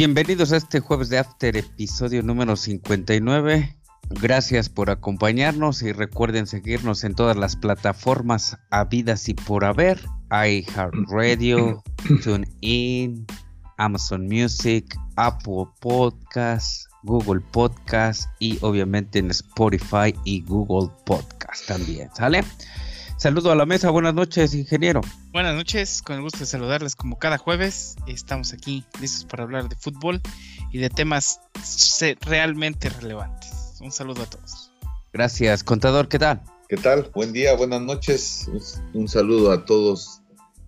Bienvenidos a este jueves de After, episodio número 59. Gracias por acompañarnos y recuerden seguirnos en todas las plataformas habidas y por haber. iHeartRadio, TuneIn, Amazon Music, Apple Podcasts, Google Podcast y obviamente en Spotify y Google Podcast también, ¿sale? Saludo a la mesa, buenas noches, ingeniero. Buenas noches, con el gusto de saludarles como cada jueves. Estamos aquí listos para hablar de fútbol y de temas realmente relevantes. Un saludo a todos. Gracias, contador, ¿qué tal? ¿Qué tal? Buen día, buenas noches. Un saludo a todos,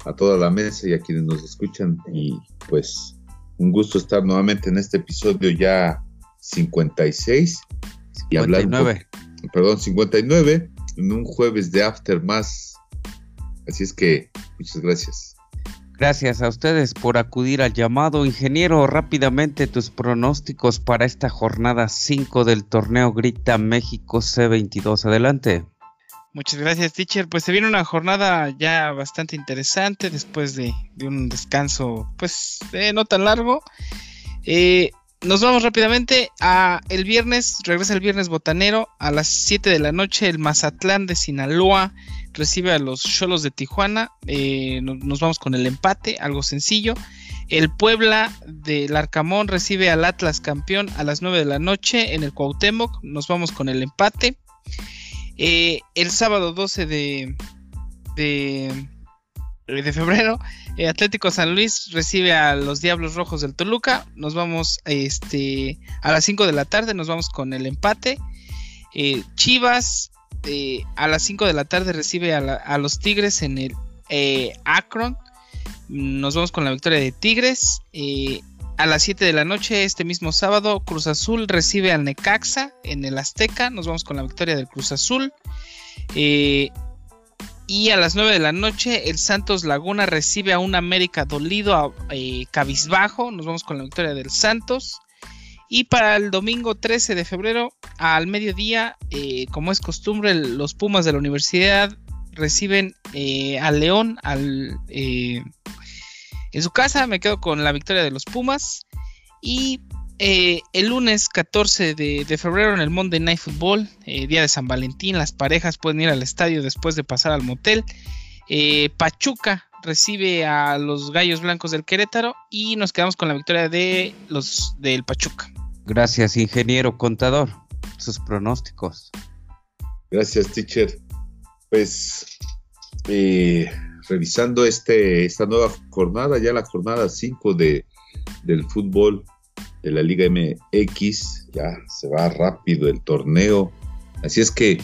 a toda la mesa y a quienes nos escuchan. Y pues un gusto estar nuevamente en este episodio ya 56 y hablar. Perdón, 59 en un jueves de After más. Así es que muchas gracias. Gracias a ustedes por acudir al llamado. Ingeniero, rápidamente tus pronósticos para esta jornada 5 del torneo Grita México C22. Adelante. Muchas gracias, teacher. Pues se viene una jornada ya bastante interesante después de, un descanso, pues eh, no tan largo. Eh, nos vamos rápidamente a el viernes, regresa el viernes botanero a las 7 de la noche el Mazatlán de Sinaloa recibe a los Cholos de Tijuana, eh, nos vamos con el empate, algo sencillo. El Puebla del Arcamón recibe al Atlas campeón a las 9 de la noche en el Cuauhtémoc, nos vamos con el empate. Eh, el sábado 12 de, de de febrero, eh, Atlético San Luis recibe a los Diablos Rojos del Toluca. Nos vamos este, a las 5 de la tarde, nos vamos con el empate. Eh, Chivas a las 5 de la tarde recibe a, los Tigres en el Akron. Nos vamos con la victoria de Tigres. a las 7 de la noche, este mismo sábado, Cruz Azul recibe al Necaxa en el Azteca. Nos vamos con la victoria del Cruz Azul. Y a las 9 de la noche, el Santos Laguna recibe a un América dolido a eh, cabizbajo. Nos vamos con la victoria del Santos. Y para el domingo 13 de febrero, al mediodía, eh, como es costumbre, los Pumas de la universidad reciben eh, al León al, en su casa. Me quedo con la victoria de los Pumas. Y eh, el lunes 14 de, febrero en el Monday Night Football, eh, día de San Valentín, las parejas pueden ir al estadio después de pasar al motel. Eh, Pachuca recibe a los Gallos Blancos del Querétaro y nos quedamos con la victoria de los del Pachuca. Gracias, ingeniero contador. Sus pronósticos. Gracias, teacher. Pues revisando este, esta nueva jornada, ya la jornada 5 de, del fútbol de la Liga MX, ya se va rápido el torneo. Así es que,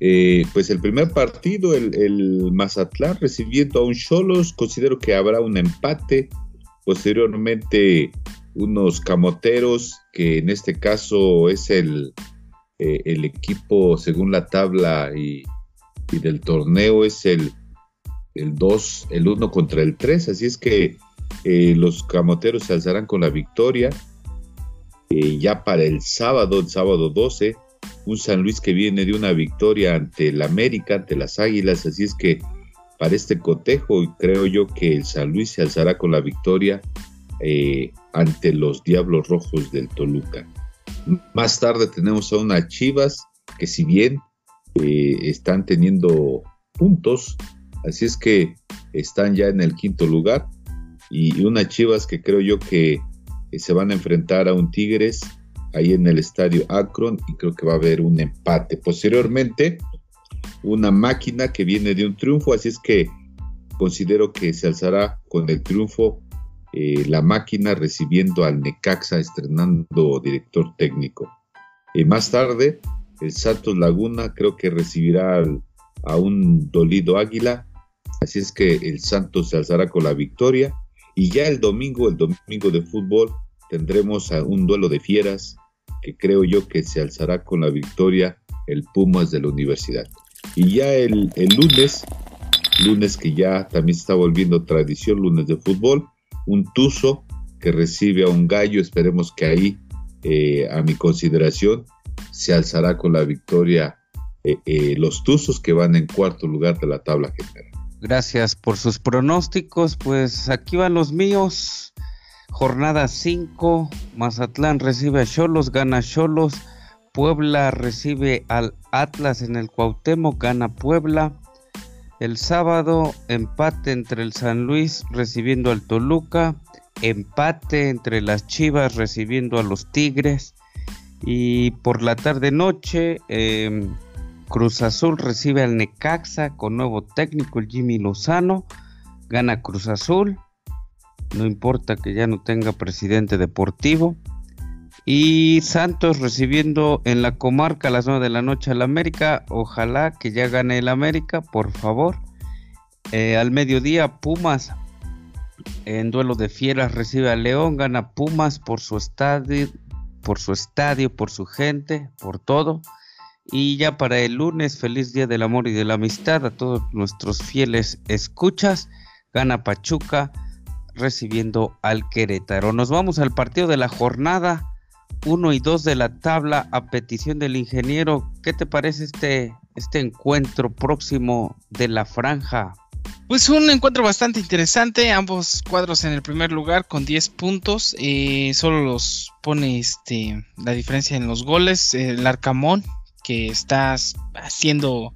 eh, pues el primer partido, el, Mazatlán recibiendo a un Cholos, considero que habrá un empate. Posteriormente, unos camoteros, que en este caso es el, eh, el equipo, según la tabla y, del torneo, es el, el 2, el 1 contra el 3. Así es que eh, los camoteros se alzarán con la victoria. Eh, ya para el sábado, el sábado 12, un San Luis que viene de una victoria ante el América, ante las Águilas, así es que para este cotejo creo yo que el San Luis se alzará con la victoria eh, ante los Diablos Rojos del Toluca. Más tarde tenemos a unas Chivas que si bien están teniendo puntos, así es que están ya en el quinto lugar, y, unas Chivas que creo yo que se van a enfrentar a un Tigres ahí en el estadio Akron y creo que va a haber un empate. Posteriormente, una máquina que viene de un triunfo, así es que considero que se alzará con el triunfo eh, la máquina recibiendo al Necaxa estrenando director técnico. y más tarde, el Santos Laguna creo que recibirá a un dolido Águila, así es que el Santos se alzará con la victoria y ya el domingo, el domingo de fútbol, tendremos a un duelo de fieras que creo yo que se alzará con la victoria el Pumas de la universidad. Y ya el, lunes, lunes que ya también está volviendo tradición, lunes de fútbol, un Tuzo que recibe a un gallo, esperemos que ahí, eh, a mi consideración, se alzará con la victoria eh, eh, los Tuzos que van en cuarto lugar de la tabla general. Gracias por sus pronósticos. Pues aquí van los míos. Jornada 5, Mazatlán recibe a Cholos, gana Cholos. Puebla recibe al Atlas en el Cuauhtémoc, gana Puebla. El sábado, empate entre el San Luis recibiendo al Toluca. Empate entre las Chivas recibiendo a los Tigres. Y por la tarde-noche, em, Cruz Azul recibe al Necaxa con nuevo técnico, Jimmy Lozano. Gana Cruz Azul. No importa que ya no tenga presidente deportivo. Y Santos recibiendo en la comarca a las 9 de la noche al América. Ojalá que ya gane el América, por favor. Eh, al mediodía, Pumas en duelo de fieras recibe a León. Gana Pumas por su estadio, por su estadio, por su gente, por todo. Y ya para el lunes, feliz día del amor y de la amistad a todos nuestros fieles escuchas. Gana Pachuca recibiendo al Querétaro. Nos vamos al partido de la jornada 1 y 2 de la tabla a petición del ingeniero. ¿Qué te parece este, este encuentro próximo de la franja? Pues un encuentro bastante interesante, ambos cuadros en el primer lugar con 10 puntos, eh, solo los pone este, la diferencia en los goles, el Arcamón que está haciendo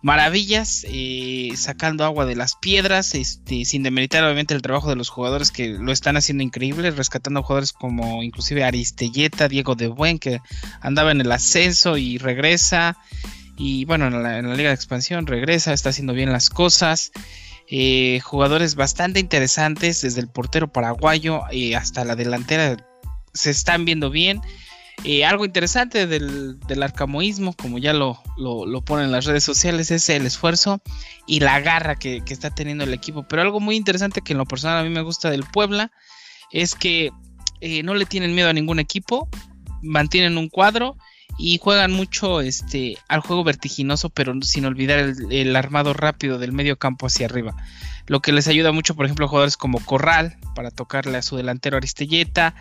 maravillas, eh, sacando agua de las piedras, este, sin demeritar obviamente el trabajo de los jugadores que lo están haciendo increíble, rescatando jugadores como inclusive Aristelleta, Diego de Buen, que andaba en el ascenso y regresa, y bueno, en la, Liga de Expansión regresa, está haciendo bien las cosas. Eh, jugadores bastante interesantes, desde el portero paraguayo y hasta la delantera se están viendo bien. Algo interesante del, arcamoísmo, como ya lo, lo, ponen en las redes sociales, es el esfuerzo y la garra que, está teniendo el equipo. Pero algo muy interesante que en lo personal a mí me gusta del Puebla es que eh, no le tienen miedo a ningún equipo, mantienen un cuadro y juegan mucho este, al juego vertiginoso, pero sin olvidar el, el armado rápido del medio campo hacia arriba lo que les ayuda mucho, por ejemplo, a jugadores como Corral para tocarle a su delantero Aristelleta,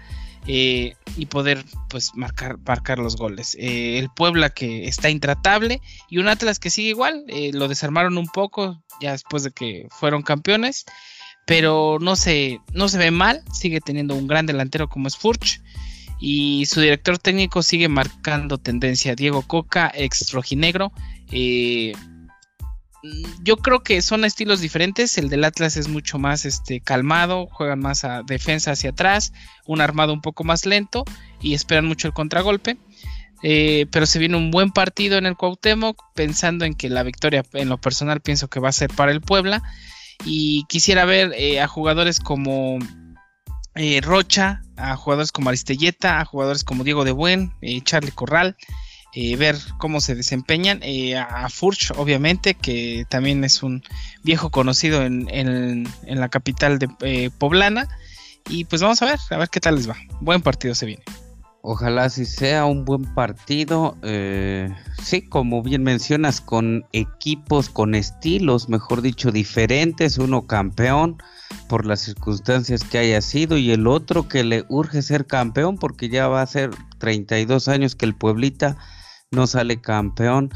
eh, y poder pues marcar, marcar los goles. Eh, el Puebla que está intratable y un Atlas que sigue igual, eh, lo desarmaron un poco ya después de que fueron campeones, pero no se, no se ve mal, sigue teniendo un gran delantero como es Furch y su director técnico sigue marcando tendencia, Diego Coca, ex rojinegro. Eh, yo creo que son estilos diferentes. El del Atlas es mucho más este, calmado, juegan más a defensa hacia atrás, un armado un poco más lento y esperan mucho el contragolpe. Eh, pero se viene un buen partido en el Cuauhtémoc, pensando en que la victoria en lo personal pienso que va a ser para el Puebla. Y quisiera ver eh, a jugadores como eh, Rocha, a jugadores como Aristelleta, a jugadores como Diego de Buen, Charlie Corral. Eh, ver cómo se desempeñan. Eh, a Furch, obviamente, que también es un viejo conocido en, la capital de eh, Poblana. Y pues vamos a ver, a ver qué tal les va. Buen partido se viene. Ojalá si sea un buen partido. sí, como bien mencionas, con equipos, con estilos, mejor dicho, diferentes. Uno campeón por las circunstancias que haya sido y el otro que le urge ser campeón porque ya va a ser 32 años que el Pueblita no sale campeón.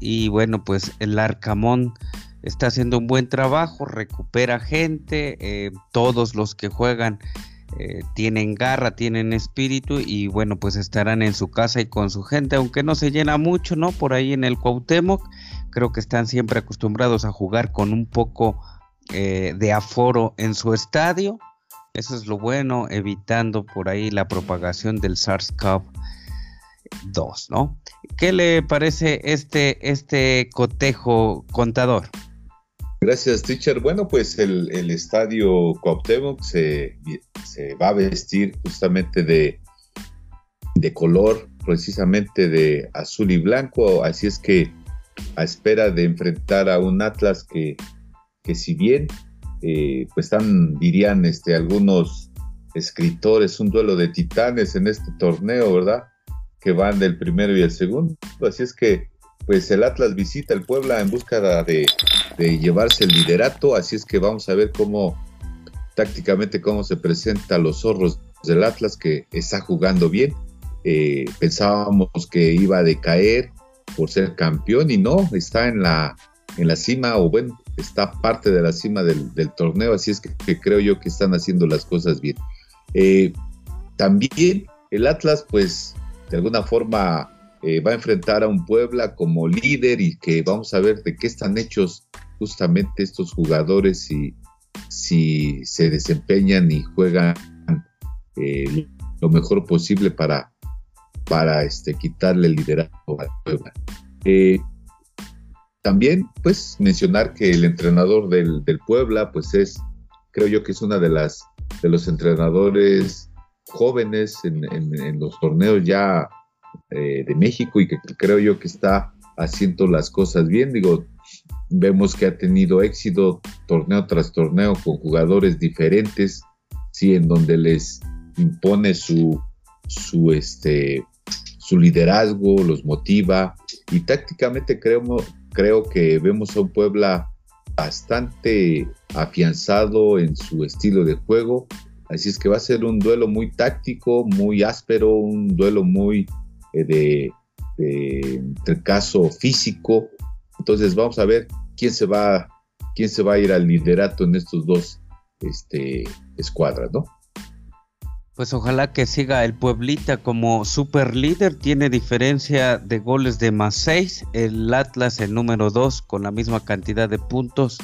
Y bueno, pues el Arcamón está haciendo un buen trabajo, recupera gente, eh, todos los que juegan eh, tienen garra, tienen espíritu y bueno, pues estarán en su casa y con su gente, aunque no se llena mucho, ¿no? Por ahí en el Cuauhtémoc, creo que están siempre acostumbrados a jugar con un poco eh, de aforo en su estadio. Eso es lo bueno, evitando por ahí la propagación del SARS-CoV 2, ¿no? ¿Qué le parece este, este cotejo contador? Gracias, teacher. Bueno, pues el, estadio Cuauhtémoc se, va a vestir justamente de, de color, precisamente de azul y blanco, así es que a espera de enfrentar a un Atlas que, que si bien eh, pues están, dirían este, algunos escritores, un duelo de titanes en este torneo, ¿verdad? Que van del primero y el segundo. Así es que, pues el Atlas visita el Puebla en busca de, llevarse el liderato. Así es que vamos a ver cómo, tácticamente, cómo se presenta los zorros del Atlas, que está jugando bien. Eh, pensábamos que iba a decaer por ser campeón y no, está en la, en la cima, o bueno, está parte de la cima del, torneo. Así es que creo yo que están haciendo las cosas bien. Eh, también el Atlas, pues, de alguna forma eh, va a enfrentar a un Puebla como líder y que vamos a ver de qué están hechos justamente estos jugadores y si se desempeñan y juegan eh, lo mejor posible para, para este, quitarle el liderazgo a Puebla. Eh, también, pues, mencionar que el entrenador del, del, Puebla, pues es, creo yo que es una de las de los entrenadores jóvenes en, los torneos ya eh, de México y que creo yo que está haciendo las cosas bien. Digo, vemos que ha tenido éxito torneo tras torneo con jugadores diferentes, sí, en donde les impone su, su, este, su liderazgo, los motiva y tácticamente creo, creo que vemos a un Puebla bastante afianzado en su estilo de juego. Así es que va a ser un duelo muy táctico, muy áspero, un duelo muy eh, de, de, caso físico. Entonces vamos a ver quién se va, quién se va a ir al liderato en estos dos este, escuadras, ¿no? Pues ojalá que siga el Pueblita como super líder, tiene diferencia de goles de más 6, el Atlas el número 2 con la misma cantidad de puntos,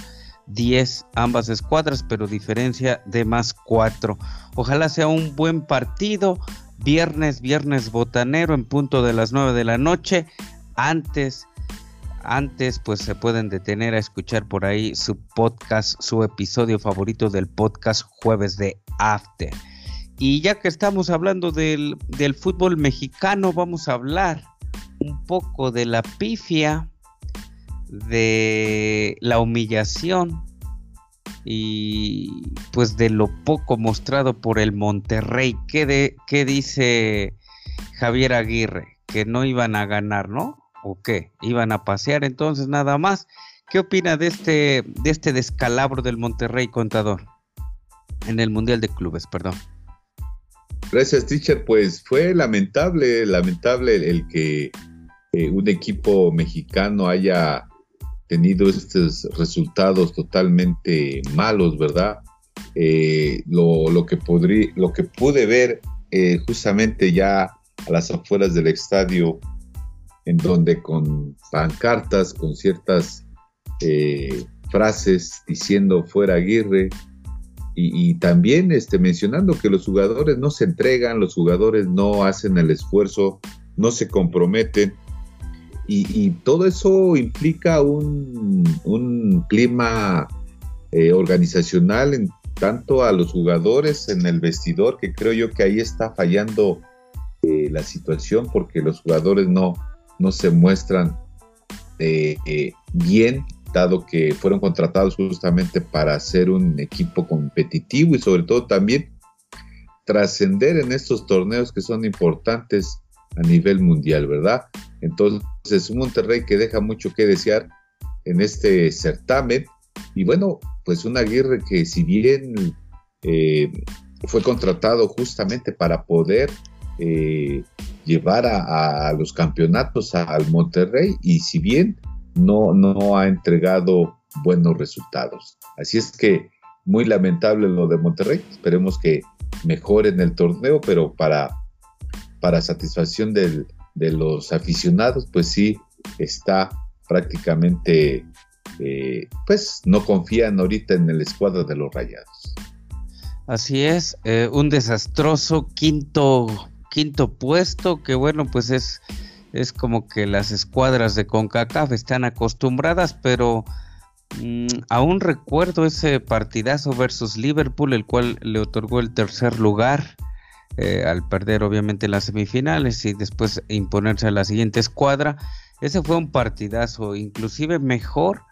10 ambas escuadras, pero diferencia de más 4. Ojalá sea un buen partido, viernes, viernes botanero en punto de las 9 de la noche, antes antes pues se pueden detener a escuchar por ahí su podcast, su episodio favorito del podcast jueves de After. Y ya que estamos hablando del, fútbol mexicano, vamos a hablar un poco de la pifia, de la humillación y pues de lo poco mostrado por el Monterrey. ¿Qué, de, qué dice Javier Aguirre? Que no iban a ganar, ¿no? ¿O qué? ¿Iban a pasear entonces nada más? ¿Qué opina de este, de este descalabro del Monterrey contador? En el Mundial de Clubes, perdón. Gracias, teacher. Pues fue lamentable, lamentable el que eh, un equipo mexicano haya tenido estos resultados totalmente malos, ¿verdad? Eh, lo, que podrí, lo que pude ver eh, justamente ya a las afueras del estadio, en donde con pancartas, con ciertas frases diciendo fuera Aguirre, y, también este, mencionando que los jugadores no se entregan, los jugadores no hacen el esfuerzo, no se comprometen. Y, todo eso implica un, clima eh, organizacional en tanto a los jugadores en el vestidor, que creo yo que ahí está fallando eh, la situación porque los jugadores no, no se muestran eh, bien dado que fueron contratados justamente para ser un equipo competitivo y sobre todo también trascender en estos torneos que son importantes a nivel mundial, ¿verdad? Entonces, un Monterrey que deja mucho que desear en este certamen y bueno, pues un Aguirre que si bien eh, fue contratado justamente para poder eh, llevar a, los campeonatos al Monterrey y si bien no, no ha entregado buenos resultados. Así es que muy lamentable lo de Monterrey. Esperemos que mejore en el torneo, pero para, para satisfacción de los aficionados, pues sí está prácticamente, eh, pues no confían ahorita en el escuadro de los Rayados. Así es, eh, un desastroso quinto, quinto puesto que bueno, pues es es como que las escuadras de CONCACAF están acostumbradas, pero mm, aún recuerdo ese partidazo versus Liverpool, el cual le otorgó el tercer lugar. Eh, al perder obviamente las semifinales y después imponerse a la siguiente escuadra. Ese fue un partidazo, inclusive mejor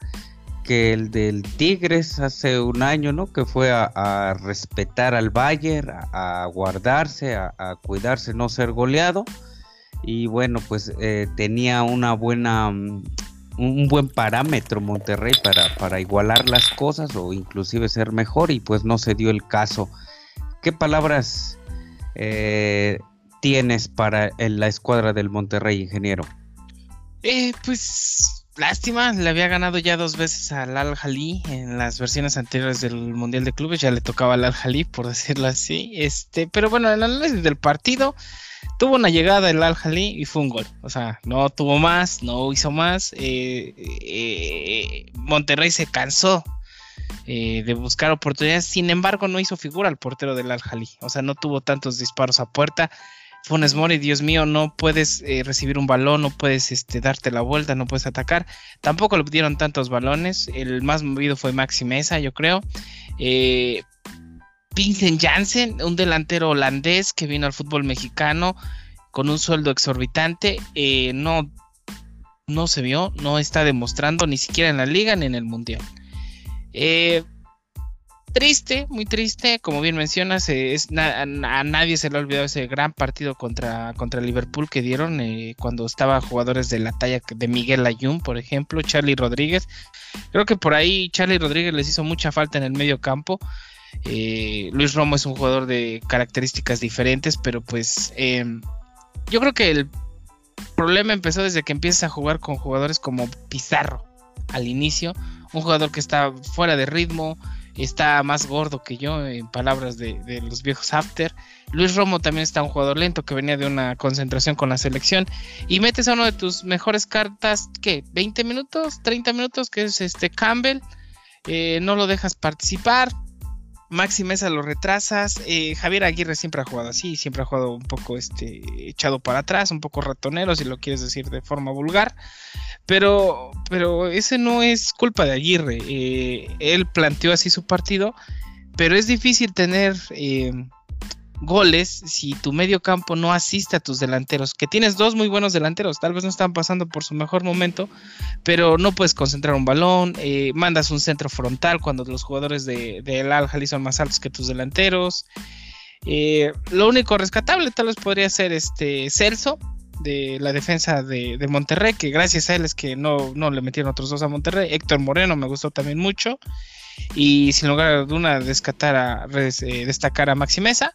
que el del Tigres hace un año, ¿no? Que fue a, respetar al Bayern, a, guardarse, a, cuidarse, no ser goleado y bueno, pues eh, tenía una buena, mm, un buen parámetro Monterrey para, para igualar las cosas o inclusive ser mejor y pues no se dio el caso. ¿Qué palabras eh, tienes para la escuadra del Monterrey, ingeniero? Eh, pues lástima, le había ganado ya dos veces al Al Jalí en las versiones anteriores del Mundial de Clubes, ya le tocaba al Al Jalí, por decirlo así. Este, pero bueno, el análisis del partido tuvo una llegada el Al Jalí y fue un gol. O sea, no tuvo más, no hizo más. Eh, eh, Monterrey se cansó eh, de buscar oportunidades, sin embargo, no hizo figura al portero del Al Jalí. O sea, no tuvo tantos disparos a puerta. Funes Mori, Dios mío, no puedes eh, recibir un balón, no puedes este, darte la vuelta, no puedes atacar. Tampoco le dieron tantos balones. El más movido fue Maxi Mesa, yo creo. Eh, Vincent Janssen, un delantero holandés que vino al fútbol mexicano con un sueldo exorbitante. Eh, no, no se vio, no está demostrando ni siquiera en la liga ni en el mundial. Eh, triste, muy triste, como bien mencionas, eh, es a, nadie se le ha olvidado ese gran partido contra, contra Liverpool que dieron eh, cuando estaba jugadores de la talla de Miguel Ayun, por ejemplo, Charlie Rodríguez. Creo que por ahí Charlie Rodríguez les hizo mucha falta en el medio campo. Eh, Luis Romo es un jugador de características diferentes, pero pues yo creo que el problema empezó desde que empieza a jugar con jugadores como Pizarro al inicio, un jugador que está fuera de ritmo, está más gordo que yo, en palabras de, los viejos After. Luis Romo también está un jugador lento que venía de una concentración con la selección. Y metes a uno de tus mejores cartas, ¿qué? ¿20 minutos? ¿30 minutos? Que es este Campbell. Eh, no lo dejas participar. Maxi Mesa lo retrasas. Eh, Javier Aguirre siempre ha jugado así, siempre ha jugado un poco este, echado para atrás, un poco ratonero, si lo quieres decir de forma vulgar. Pero, pero ese no es culpa de Aguirre. Eh, él planteó así su partido, pero es difícil tener eh, goles si tu medio campo no asiste a tus delanteros, que tienes dos muy buenos delanteros, tal vez no están pasando por su mejor momento, pero no puedes concentrar un balón, eh, mandas un centro frontal cuando los jugadores del de, Al Jali son más altos que tus delanteros. Eh, lo único rescatable tal vez podría ser este Celso de la defensa de, Monterrey, que gracias a él es que no, no le metieron otros dos a Monterrey. Héctor Moreno me gustó también mucho. Y sin lugar a duda, a, eh, destacar a Maxi Mesa.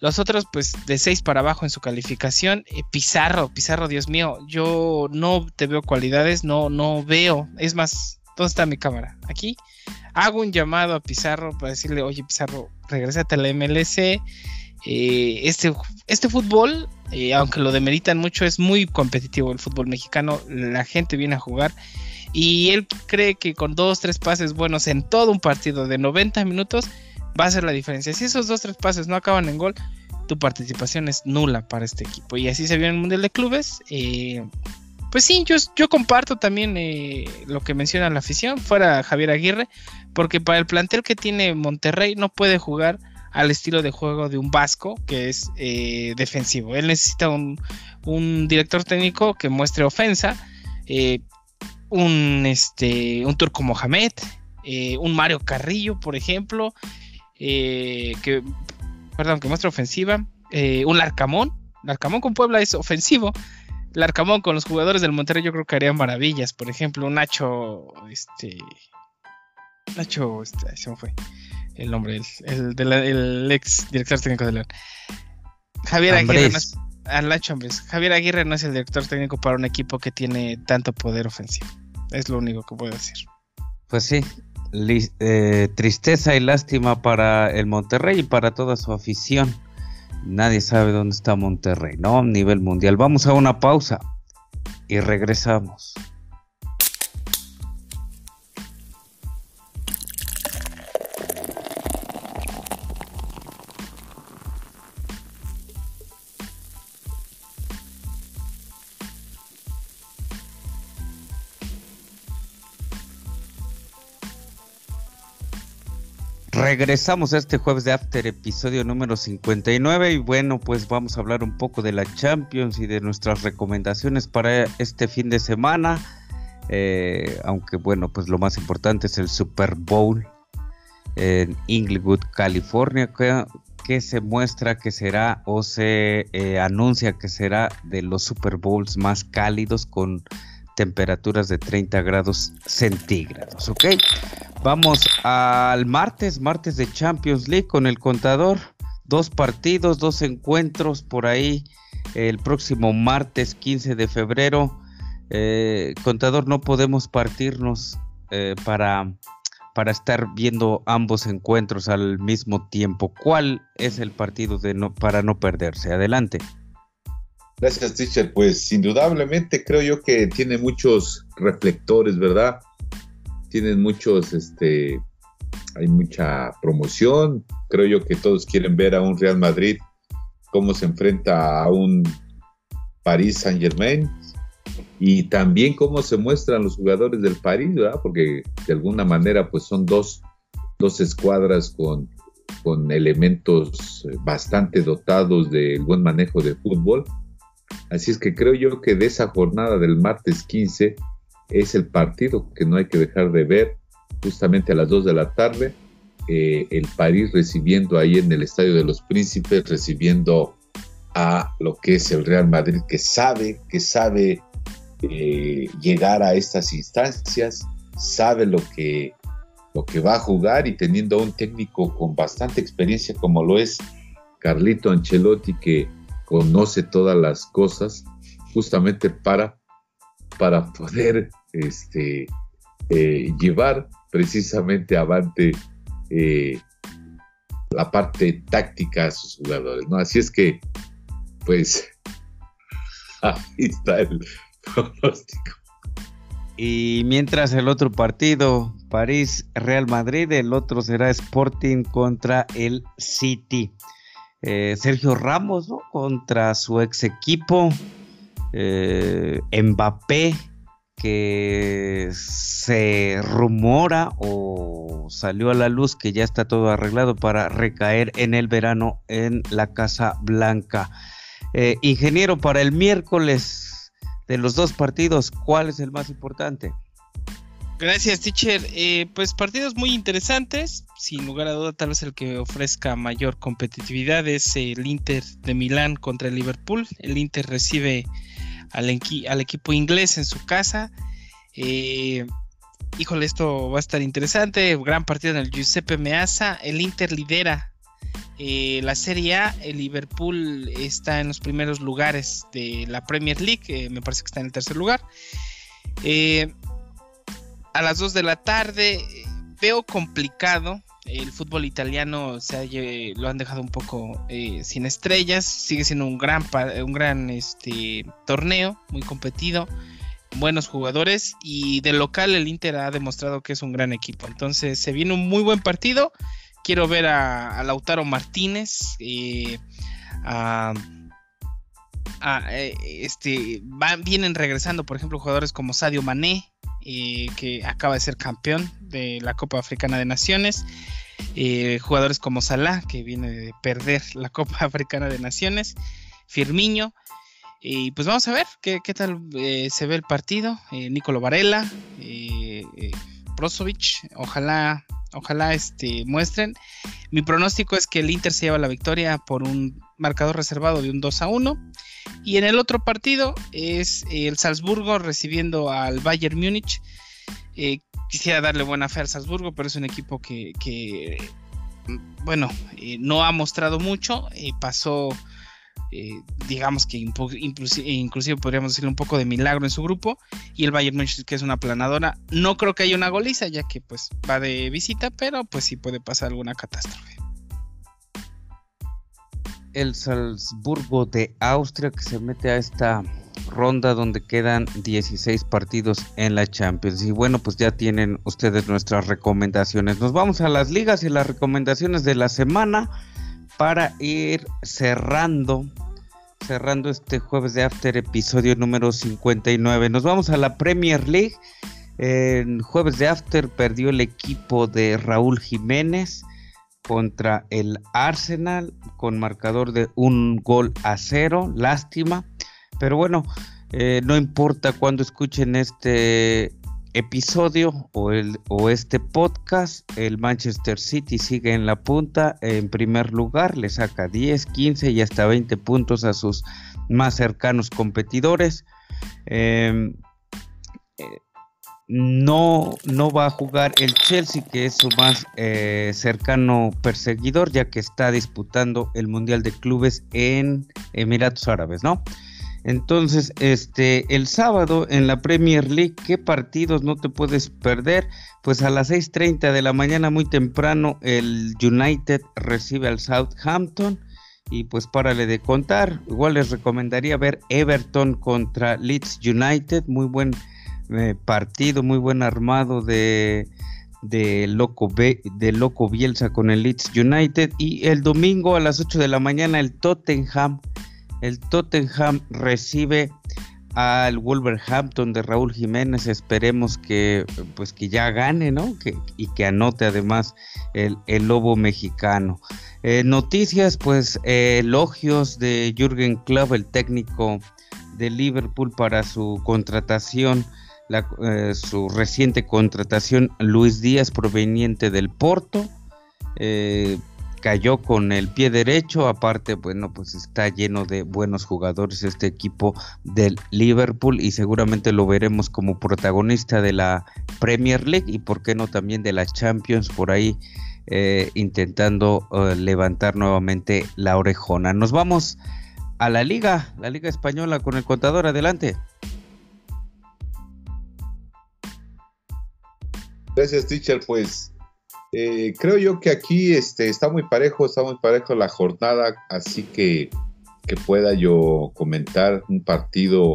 Los otros, pues, de 6 para abajo en su calificación. Eh, Pizarro, Pizarro, Dios mío, yo no te veo cualidades, no, no veo. Es más, ¿dónde está mi cámara? Aquí. Hago un llamado a Pizarro para decirle, oye, Pizarro, regrésate a la MLS. Eh, este, este fútbol, eh, aunque lo demeritan mucho, es muy competitivo el fútbol mexicano. La gente viene a jugar. Y él cree que con dos, tres pases buenos en todo un partido de 90 minutos va a ser la diferencia. Si esos dos, tres pases no acaban en gol, tu participación es nula para este equipo. Y así se vio en el Mundial de Clubes. Eh, pues sí, yo, yo comparto también eh, lo que menciona la afición, fuera Javier Aguirre, porque para el plantel que tiene Monterrey no puede jugar al estilo de juego de un vasco que es eh, defensivo. Él necesita un, director técnico que muestre ofensa, un, este, un Turco Mohamed, un Mario Carrillo, por ejemplo, eh, que, perdón, que muestra ofensiva. Eh, un Larcamón. Larcamón con Puebla es ofensivo. Larcamón con los jugadores del Monterrey yo creo que harían maravillas. Por ejemplo, un Nacho, este... Nacho, este, se me fue el nombre, el, ex director técnico de León. Javier Aguirre no es, Javier Aguirre no es el director técnico para un equipo que tiene tanto poder ofensivo. Es lo único que puedo decir. Pues sí, eh, tristeza y lástima para el Monterrey y para toda su afición. Nadie sabe dónde está Monterrey, ¿no? A nivel mundial. Vamos a una pausa y regresamos. Regresamos a este jueves de After, episodio número 59 y bueno, pues vamos a hablar un poco de la Champions y de nuestras recomendaciones para este fin de semana. Eh, aunque bueno, pues lo más importante es el Super Bowl en Inglewood, California, que, se muestra que será o se eh, anuncia que será de los Super Bowls más cálidos con temperaturas de 30 grados centígrados, ¿ok? Vamos al martes, martes de Champions League con el contador. Dos partidos, dos encuentros por ahí. El próximo martes 15 de febrero Eh, contador, no podemos partirnos eh, para, para estar viendo ambos encuentros al mismo tiempo. ¿Cuál es el partido de no, para no perderse? Adelante. Gracias, teacher. Pues indudablemente creo yo que tiene muchos reflectores, ¿verdad? Tienen muchos, este, hay mucha promoción. Creo yo que todos quieren ver a un Real Madrid cómo se enfrenta a un Paris Saint Germain y también cómo se muestran los jugadores del París, ¿verdad? Porque de alguna manera pues son dos, dos escuadras con, con elementos bastante dotados del buen manejo de fútbol. Así es que creo yo que de esa jornada del martes 15 es el partido que no hay que dejar de ver justamente a las 2 de la tarde. Eh, el París recibiendo ahí en el Estadio de los Príncipes, recibiendo a lo que es el Real Madrid, que sabe, que sabe eh, llegar a estas instancias, sabe lo que, lo que va a jugar y teniendo a un técnico con bastante experiencia como lo es Carlito Ancelotti, que conoce todas las cosas, justamente para, para poder este, eh, llevar precisamente avante eh, la parte táctica a sus jugadores, ¿no? Así es que, pues, ahí está el, y mientras el otro partido, París, Real Madrid, el otro será Sporting contra el City. Eh, Sergio Ramos, ¿no? Contra su ex equipo. Eh, Mbappé, que se rumora o salió a la luz que ya está todo arreglado para recaer en el verano en la Casa Blanca. Eh, ingeniero, para el miércoles de los dos partidos, ¿cuál es el más importante? Gracias, teacher. Eh, pues partidos muy interesantes. Sin lugar a duda, tal vez el que ofrezca mayor competitividad es el Inter de Milán contra el Liverpool. El Inter recibe al, equipo inglés en su casa. Eh, híjole, esto va a estar interesante. Gran partido en el Giuseppe Meazza. El Inter lidera eh, la Serie A, el Liverpool está en los primeros lugares de la Premier League, eh, me parece que está en el tercer lugar. Eh, a las 2 de la tarde veo complicado. El fútbol italiano se lo han dejado un poco sin estrellas. Sigue siendo un gran, un gran este, torneo, muy competido buenos jugadores y de local el Inter ha demostrado que es un gran equipo. Entonces se viene un muy buen partido quiero ver a, Lautaro Martínez, eh, a, eh, este, van, vienen regresando, por ejemplo, jugadores como Sadio Mané, eh, que acaba de ser campeón de la Copa Africana de Naciones, jugadores como Salah, que viene de perder la Copa Africana de Naciones, Firmiño, y pues vamos a ver qué, tal se ve el partido. Nicolo Varela, Brozovic, ojalá Ojalá este, muestren. Mi pronóstico es que el Inter se lleva la victoria por un marcador reservado de un 2 a 1. Y en el otro partido es el Salzburgo recibiendo al Bayern Múnich. Eh, quisiera darle buena fe al Salzburgo, pero es un equipo que, bueno, eh, no ha mostrado mucho. Eh, pasó eh, digamos que inclusive, podríamos decirle un poco de milagro en su grupo y el Bayern Munich que es una planadora no creo que haya una goliza ya que pues va de visita pero pues sí puede pasar alguna catástrofe el Salzburgo de Austria que se mete a esta ronda donde quedan 16 partidos en la Champions. Y bueno, pues ya tienen ustedes nuestras recomendaciones. Nos vamos a las ligas y las recomendaciones de la semana para ir cerrando cerrando este jueves de After episodio número 59. Nos vamos a la Premier League. En jueves de After perdió el equipo de Raúl Jiménez contra el Arsenal con marcador de un gol a cero. Lástima. Pero bueno, eh, no importa cuando escuchen este episodio o, el, o este podcast, el Manchester City sigue en la punta en primer lugar, le saca 10, 15 y hasta 20 puntos a sus más cercanos competidores. Em, eh, no, no va a jugar el Chelsea, que es su más eh, cercano perseguidor, ya que está disputando el Mundial de Clubes en Emiratos Árabes, ¿no? Entonces, este, el sábado en la Premier League, ¿qué partidos no te puedes perder? Pues a las 6.30 de la mañana, muy temprano, el United recibe al Southampton. Y pues párale de contar. Igual les recomendaría ver Everton contra Leeds United. Muy buen eh, partido, muy buen armado de, de, Loco de Loco Bielsa con el Leeds United. Y el domingo a las 8 de la mañana el Tottenham el Tottenham recibe al Wolverhampton de Raúl Jiménez. Esperemos que pues que ya gane, ¿no? Que, y que anote además el, lobo mexicano. Eh, noticias, pues elogios de Jürgen Klopp, el técnico de Liverpool para su contratación. Eh, su reciente contratación Luis Díaz proveniente del Porto eh, cayó con el pie derecho, aparte, bueno, pues está lleno de buenos jugadores este equipo del Liverpool y seguramente lo veremos como protagonista de la Premier League y por qué no también de la Champions por ahí eh, intentando eh, levantar nuevamente la orejona. Nos vamos a la liga, la liga española con el contador, adelante. Gracias, teacher. Pues eh, creo yo que aquí este, está muy parejo, está muy parejo la jornada, así que que pueda yo comentar un partido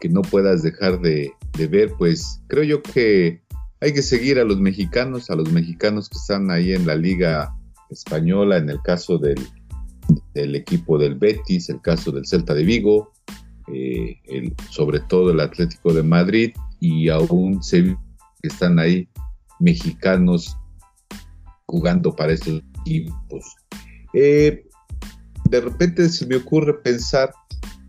que no puedas dejar de, ver, pues creo yo que hay que seguir a los mexicanos, a los mexicanos que están ahí en la liga española, en el caso del, equipo del Betis, el caso del Celta de Vigo, eh, sobre todo el Atlético de Madrid y aún se que están ahí mexicanos jugando para estos equipos. Eh, de repente se me ocurre pensar,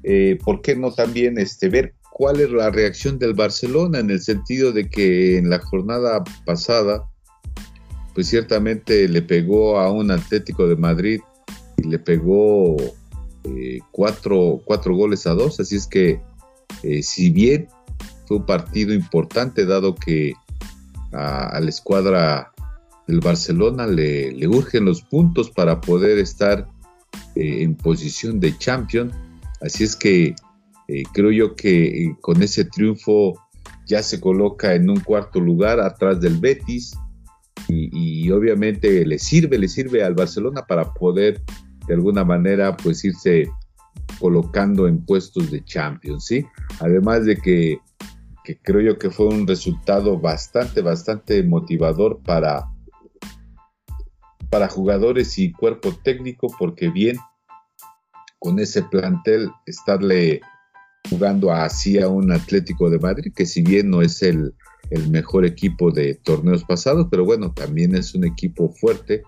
eh, ¿por qué no también este, ver cuál es la reacción del Barcelona en el sentido de que en la jornada pasada, pues ciertamente le pegó a un Atlético de Madrid y le pegó eh, cuatro, goles a dos, así es que si bien fue un partido importante dado que a, la escuadra del Barcelona le, urgen los puntos para poder estar eh, en posición de champion. Así es que eh, creo yo que eh, con ese triunfo ya se coloca en un cuarto lugar atrás del Betis y, obviamente le sirve, le sirve al Barcelona para poder de alguna manera pues irse colocando en puestos de Champions, ¿sí? Además de que que creo yo que fue un resultado bastante, bastante motivador para, para jugadores y cuerpo técnico, porque bien, con ese plantel, estarle jugando así a un Atlético de Madrid, que si bien no es el, el mejor equipo de torneos pasados, pero bueno, también es un equipo fuerte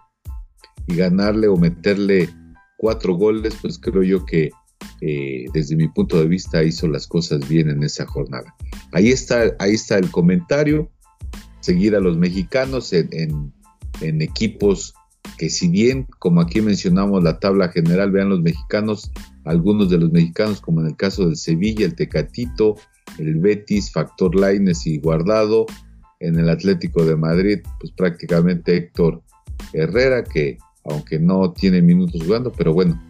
y ganarle o meterle cuatro goles, pues creo yo que eh, desde mi punto de vista hizo las cosas bien en esa jornada. Ahí está, ahí está el comentario. Seguir a los mexicanos en, equipos que si bien, como aquí mencionamos la tabla general, vean los mexicanos, algunos de los mexicanos, como en el caso del Sevilla, el Tecatito, el Betis, Factor Laines y Guardado, en el Atlético de Madrid, pues prácticamente Héctor Herrera, que aunque no tiene minutos jugando, pero bueno,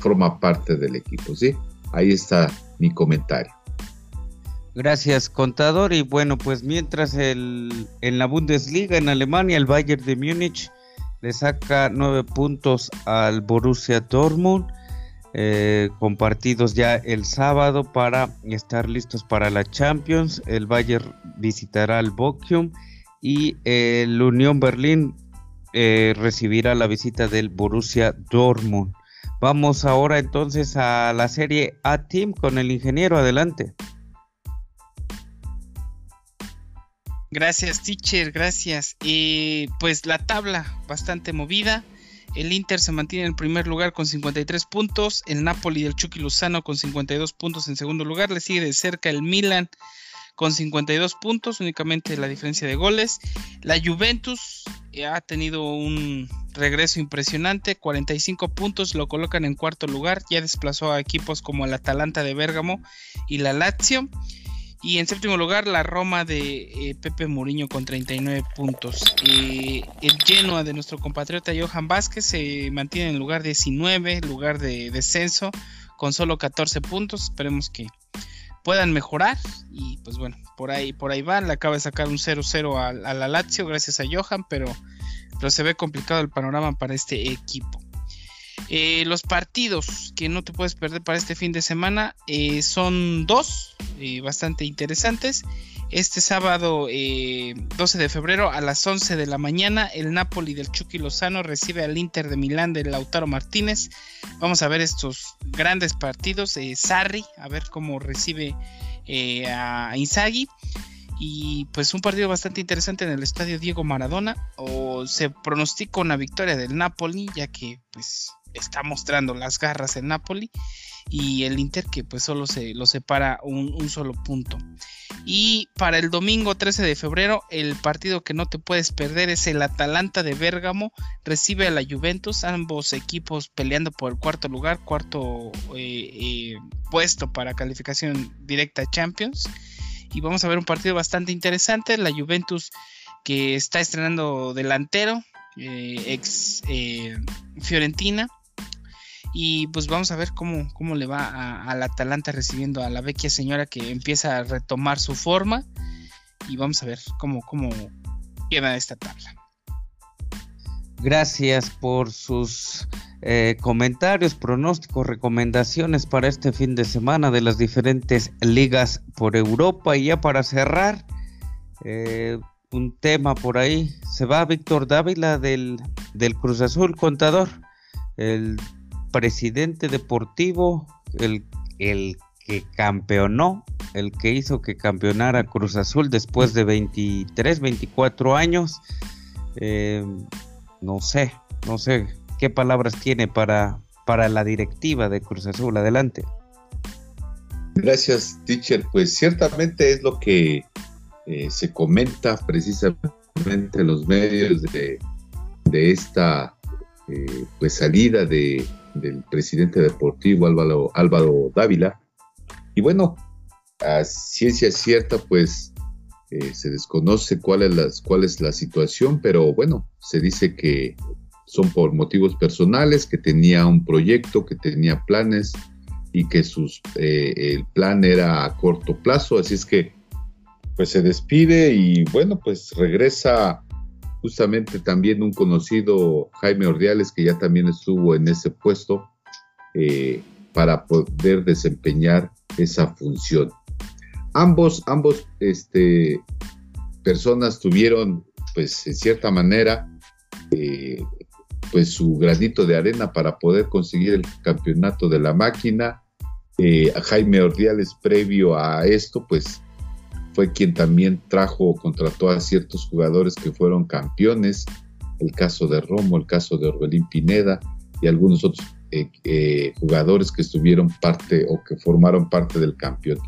forma parte del equipo, ¿sí? Ahí está mi comentario. Gracias, contador. Y bueno, pues mientras el, en la Bundesliga en Alemania, el Bayern de Múnich le saca nueve puntos al Borussia Dortmund, eh, compartidos ya el sábado para estar listos para la Champions. El Bayern visitará al Bochum y el Unión Berlín eh, recibirá la visita del Borussia Dortmund. Vamos ahora entonces a la serie A Team con el ingeniero. Adelante. Gracias, teacher, gracias. Y pues la tabla bastante movida. El Inter se mantiene en primer lugar con 53 puntos. El Napoli del Chucky Luzano con 52 puntos en segundo lugar. Le sigue de cerca el Milan con 52 puntos, únicamente la diferencia de goles. La Juventus ha tenido un regreso impresionante, 45 puntos, lo colocan en cuarto lugar, ya desplazó a equipos como el Atalanta de Bérgamo y la Lazio. Y en séptimo lugar, la Roma de eh, Pepe Mourinho con 39 puntos. Eh, el Genoa de nuestro compatriota Johan Vázquez se mantiene en lugar 19, lugar de descenso, con solo 14 puntos. Esperemos que puedan mejorar. Y pues bueno, por ahí, por ahí van. Le acaba de sacar un 0-0 a, la Lazio gracias a Johan, pero, pero se ve complicado el panorama para este equipo. Eh, los partidos que no te puedes perder para este fin de semana eh, son dos eh, bastante interesantes. Este sábado 12 de febrero a las 11 de la mañana el Napoli del Chucky Lozano recibe al Inter de Milán de Lautaro Martínez. Vamos a ver estos grandes partidos. Sarri, a ver cómo recibe a Inzaghi y pues un partido bastante interesante en el estadio Diego Maradona o se pronostica una victoria del Napoli ya que pues está mostrando las garras en Napoli y el Inter que pues solo se lo separa un, solo punto. Y para el domingo 13 de febrero el partido que no te puedes perder es el Atalanta de Bérgamo recibe a la Juventus, ambos equipos peleando por el cuarto lugar, cuarto eh, eh, puesto para calificación directa a Champions. Y vamos a ver un partido bastante interesante, la Juventus que está estrenando delantero, eh, ex Fiorentina y pues vamos a ver cómo, cómo le va al Atalanta recibiendo a la vecchia señora que empieza a retomar su forma. Y vamos a ver cómo, cómo queda esta tabla. Gracias por sus eh, comentarios, pronósticos, recomendaciones para este fin de semana de las diferentes ligas por Europa. Y ya para cerrar, eh, un tema por ahí. Se va Víctor Dávila del, del Cruz Azul, contador. El presidente deportivo, el, el que campeonó, el que hizo que campeonara Cruz Azul después de 23, 24 años. Eh, no sé, no sé qué palabras tiene para, para la directiva de Cruz Azul. Adelante. Gracias, teacher. Pues ciertamente es lo que eh, se comenta precisamente en los medios de, de esta eh, pues salida de del presidente deportivo Álvaro, Álvaro Dávila. Y bueno, a ciencia cierta, pues eh, se desconoce cuál es, la, cuál es la situación, pero bueno, se dice que son por motivos personales, que tenía un proyecto, que tenía planes y que sus, eh, el plan era a corto plazo, así es que pues se despide y bueno, pues regresa justamente también un conocido Jaime Ordiales, que ya también estuvo en ese puesto, eh, para poder desempeñar esa función. Ambos, ambos este, personas tuvieron, pues, en cierta manera, eh, pues su granito de arena para poder conseguir el campeonato de la máquina. Eh, Jaime Ordiales, previo a esto, pues fue quien también trajo, contrató a ciertos jugadores que fueron campeones, el caso de Romo, el caso de Orbelín Pineda y algunos otros eh, eh, jugadores que estuvieron parte o que formaron parte del campeón.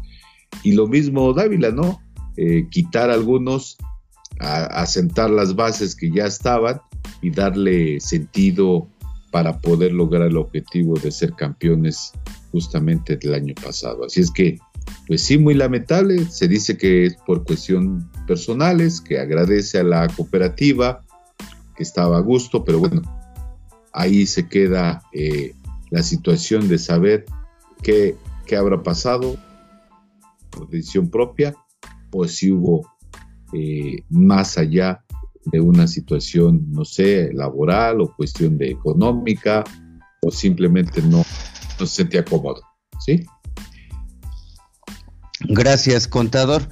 Y lo mismo Dávila, ¿no? Eh, quitar algunos, asentar las bases que ya estaban y darle sentido para poder lograr el objetivo de ser campeones justamente del año pasado. Así es que pues sí, muy lamentable. Se dice que es por cuestión personales, que agradece a la cooperativa, que estaba a gusto, pero bueno, ahí se queda eh, la situación de saber qué, habrá pasado por decisión propia o si hubo eh, más allá de una situación, no sé, laboral o cuestión económica o simplemente no, no se sentía cómodo, ¿sí? Gracias, contador.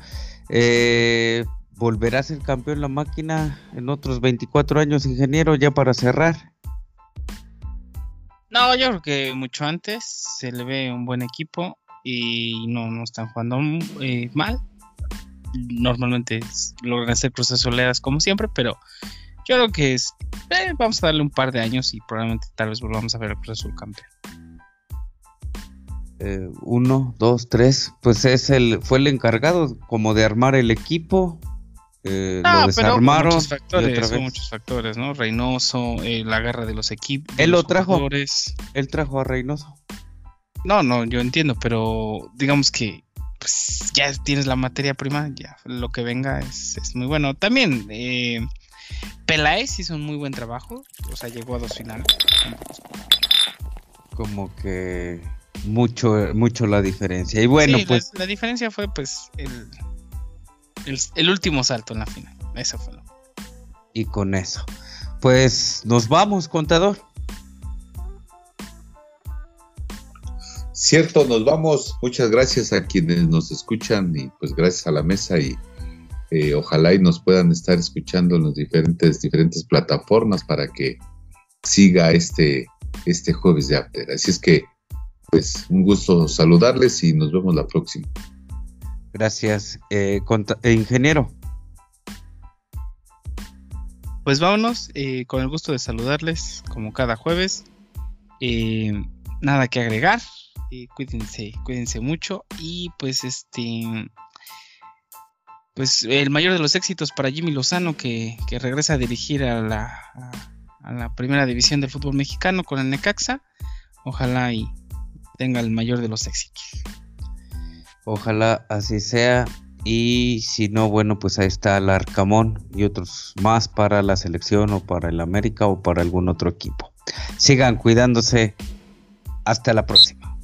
Eh, ¿Volverá a ser campeón la máquina en otros 24 años, ingeniero, ya para cerrar? No, yo creo que mucho antes se le ve un buen equipo y no, no están jugando eh, mal. Normalmente logran hacer cruces soleras como siempre, pero yo creo que es, eh, vamos a darle un par de años y probablemente tal vez volvamos a ver el Cruz Azul campeón. Eh, uno, dos, tres, pues es el, fue el encargado como de armar el equipo. Eh, lo ah, desarmaron. muchos factores, muchos factores, ¿no? Reynoso, eh, la guerra de los equipos. Él lo trajo. Él trajo a Reynoso. No, no, yo entiendo, pero digamos que pues ya tienes la materia prima, ya lo que venga es, es muy bueno. También eh, Peláez hizo un muy buen trabajo, o sea, llegó a dos finales. Como que mucho, mucho la diferencia. Y bueno, pues. La, diferencia fue pues el, el, último salto en la final. Eso fue lo. Y con eso. Pues nos vamos, contador. Cierto, nos vamos. Muchas gracias a quienes nos escuchan y pues gracias a la mesa y eh, ojalá y nos puedan estar escuchando en las diferentes, diferentes plataformas para que siga este, este jueves de After. Así es que, pues, un gusto saludarles y nos vemos la próxima. Gracias, eh, eh, ingeniero. Pues vámonos, con el gusto de saludarles como cada jueves. nada que agregar, cuídense, cuídense mucho y pues este pues el mayor de los éxitos para Jimmy Lozano que, regresa a dirigir a la, a, la, primera división del fútbol mexicano con el Necaxa. Ojalá y tenga el mayor de los éxitos. Ojalá así sea. Y si no, bueno, pues ahí está el Arcamón y otros más para la selección o para el América o para algún otro equipo. Sigan cuidándose. Hasta la próxima.